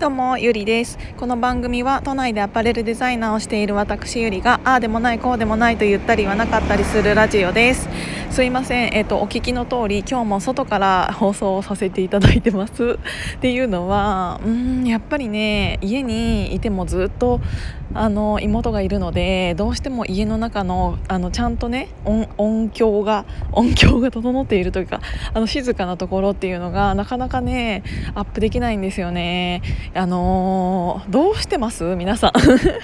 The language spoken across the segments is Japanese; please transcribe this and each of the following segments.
どうもゆりです。この番組は都内でアパレルデザイナーをしている私ゆりがああでもないこうでもないと言ったり言わなかったりするラジオです。すいません。えっ、とお聞きの通り今日も外から放送をさせていただいてます。っていうのはうんやっぱりね家にいてもずっとあの妹がいるのでどうしても家の中のあのちゃんとね音響が音響が整っているというかあの静かなところっていうのがなかなかねアップできないんですよね。あのー、どうしてます？皆さん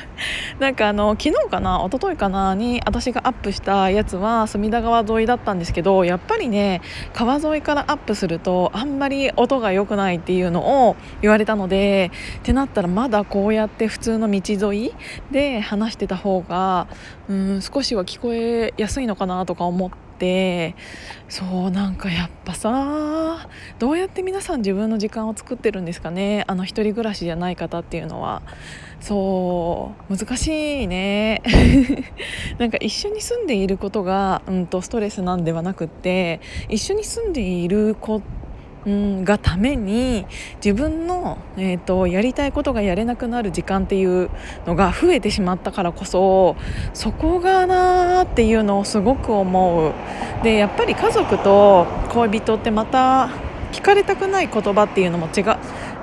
なんかあの昨日かな一昨日かなに私がアップしたやつは隅田川沿いだったんですけどやっぱりね川沿いからアップするとあんまり音が良くないっていうのを言われたのでってなったらまだこうやって普通の道沿いで話してた方がうん少しは聞こえやすいのかなとか思って。そうなんかやっぱさどうやって皆さん自分の時間を作ってるんですかねあの一人暮らしじゃない方っていうのは。そう難しいね。なんか一緒に住んでいることが、うんと、とストレスなんではなくって一緒に住んでいることうんがために自分の、えーと、やりたいことがやれなくなる時間っていうのが増えてしまったからこそそこがなーっていうのをすごく思う。でやっぱり家族と恋人ってまた聞かれたくない言葉っていうのも違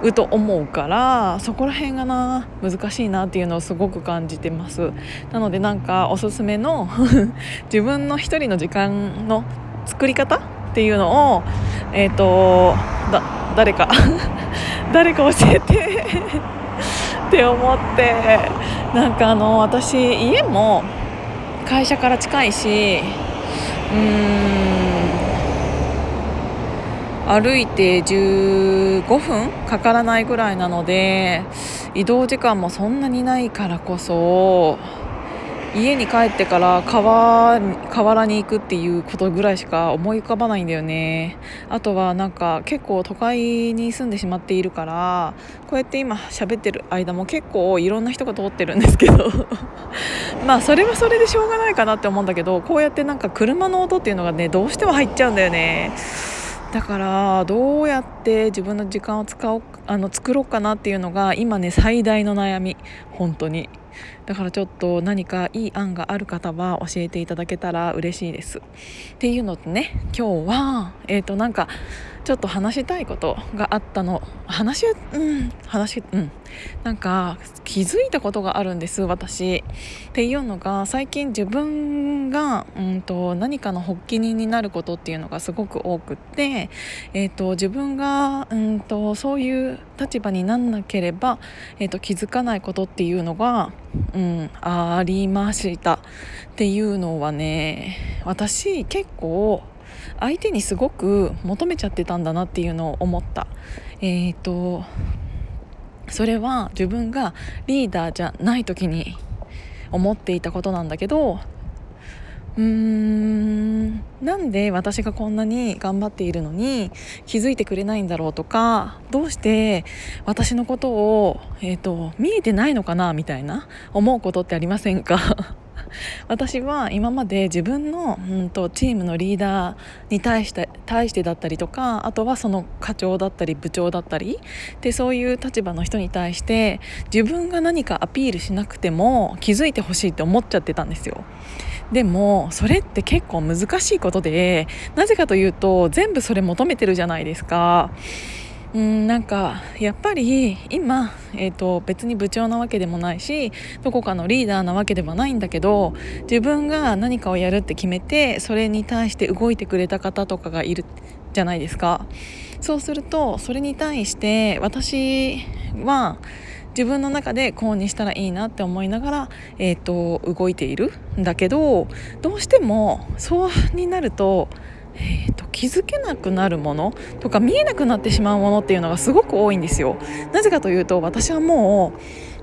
うと思うからそこら辺がな難しいなっていうのをすごく感じてます。なのでなんかおすすめの 自分の一人の時間の作り方っていうのをえ、ー、とだ誰か 誰か教えて って思ってなんかあの私家も会社から近いしうん歩いて15分かからないぐらいなので移動時間もそんなにないからこそ家に帰ってから川河原に行くっていうことぐらいしか思い浮かばないんだよね。あとはなんか結構都会に住んでしまっているからこうやって今喋ってる間も結構いろんな人が通ってるんですけど。まあそれはそれでしょうがないかなって思うんだけどこうやってなんか車の音っていうのがねどうしても入っちゃうんだよね。だからどうやって自分の時間を使おうあの作ろうかなっていうのが今ね最大の悩み。本当に。だからちょっと何かいい案がある方は教えていただけたら嬉しいです。っていうのとね今日はえっ、ー、となんかちょっと話したいことがあったの。話うん話うん。なんか気づいたことがあるんです私。っていうのが最近自分が、うんと、何かの発起人になることっていうのがすごく多くって、えーと、自分が、うんと、そういう立場になんなければ、えーと気づかないことっていうのが、うん、ありましたっていうのはね私結構相手にすごく求めちゃってたんだなっていうのを思った。えーとそれは自分がリーダーじゃない時に思っていたことなんだけどうーんなんで私がこんなに頑張っているのに気づいてくれないんだろうとかどうして私のことを、えーと、見えてないのかなみたいな思うことってありませんか？私は今まで自分の、うんと、チームのリーダーに対して対してだったりとかあとはその課長だったり部長だったりでそういう立場の人に対して自分が何かアピールしなくても気づいてほしいって思っちゃってたんですよ。でもそれって結構難しいことでなぜかというと全部それ求めてるじゃないですか。うんなんかやっぱり今、えーと、別に部長なわけでもないしどこかのリーダーなわけではないんだけど自分が何かをやるって決めてそれに対して動いてくれた方とかがいるじゃないですかそうするとそれに対して私は自分の中でこうにしたらいいなって思いながら、えーと動いているんだけどどうしてもそうになるとえーと、気づけなくなるものとか見えなくなってしまうものっていうのがすごく多いんですよ。なぜかというと私はも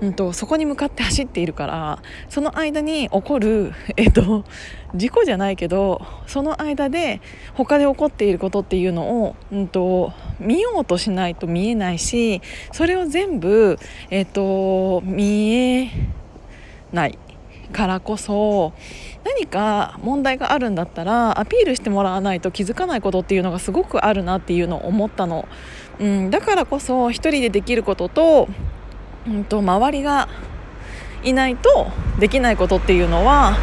う、うんと、そこに向かって走っているからその間に起こる、えーと、事故じゃないけどその間で他で起こっていることっていうのを、うんと、見ようとしないと見えないしそれを全部、えー、と見えない。からこそ何か問題があるんだったらアピールしてもらわないと気づかないことっていうのがすごくあるなっていうのを思ったの。うん、だからこそ1人でできることと,、うんと周りがいないとできないことっていうのは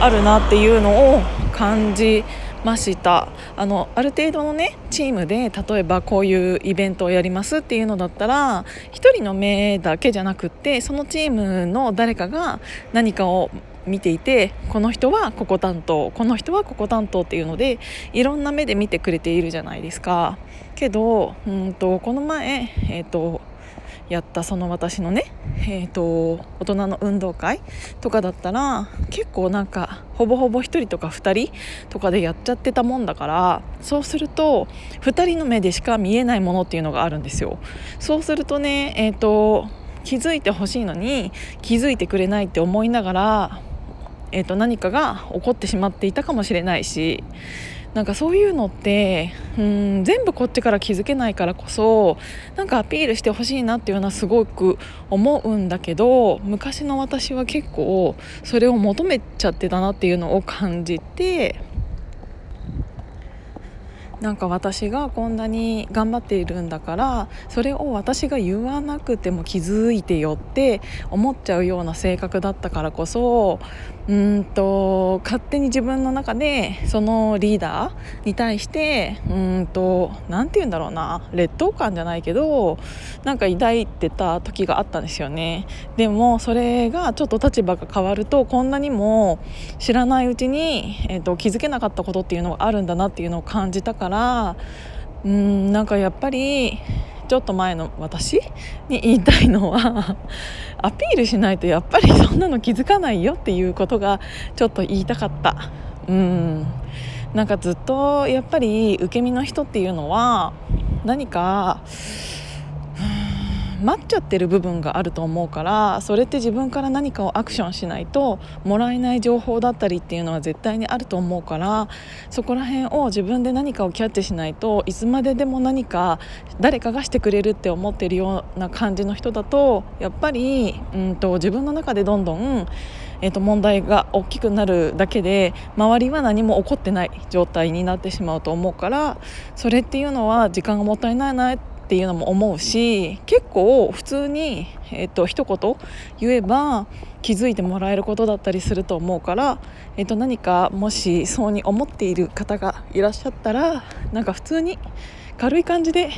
あるなっていうのを感じまました。あのある程度のねチームで例えばこういうイベントをやりますっていうのだったら1人の目だけじゃなくってそのチームの誰かが何かを見ていてこの人はここ担当この人はここ担当っていうのでいろんな目で見てくれているじゃないですか。けどうんとこの前えっ、ー、とやったその私のね、えーと、大人の運動会とかだったら結構なんかほぼほぼ1人とか2人とかでやっちゃってたもんだからそうすると2人の目でしか見えないものっていうのがあるんですよ。そうするとね、えーと、気づいてほしいのに気づいてくれないって思いながら、えーと何かが起こってしまっていたかもしれないしなんかそういうのってうん全部こっちから気づけないからこそなんかアピールしてほしいなっていうのはすごく思うんだけど昔の私は結構それを求めちゃってたなっていうのを感じてなんか私がこんなに頑張っているんだからそれを私が言わなくても気づいてよって思っちゃうような性格だったからこそうんと勝手に自分の中でそのリーダーに対してうんと何て言うんだろうな劣等感じゃないけどなんか抱いてた時があったんですよね。でもそれがちょっと立場が変わるとこんなにも知らないうちに、えーと、気づけなかったことっていうのがあるんだなっていうのを感じたからうんなんかやっぱりちょっと前の私に言いたいのは アピールしないとやっぱりそんなの気づかないよっていうことがちょっと言いたかった。うん。なんかずっとやっぱり受け身の人っていうのは何か待っちゃってる部分があると思うからそれって自分から何かをアクションしないともらえない情報だったりっていうのは絶対にあると思うからそこら辺を自分で何かをキャッチしないといつまででも何か誰かがしてくれるって思ってるような感じの人だとやっぱりうんと自分の中でどんどんえー、と問題が大きくなるだけで周りは何も起こってない状態になってしまうと思うからそれっていうのは時間がもったいないなってていうのも思うし結構普通に、えっと一言言えば気づいてもらえることだったりすると思うから、えっと何かもしそうに思っている方がいらっしゃったらなんか普通に軽い感じで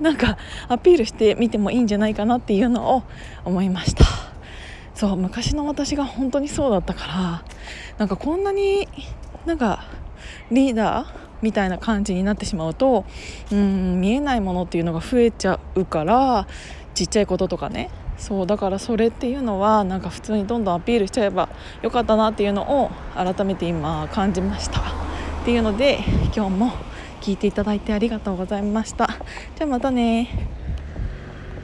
なんかアピールしてみてもいいんじゃないかなっていうのを思いました。そう昔の私が本当にそうだったからなんかこんなになんかリーダーみたいな感じになってしまうとうん見えないものっていうのが増えちゃうからちっちゃいこととかね。そうだからそれっていうのはなんか普通にどんどんアピールしちゃえばよかったなっていうのを改めて今感じました。っていうので今日も聞いていただいてありがとうございました。じゃあまたね。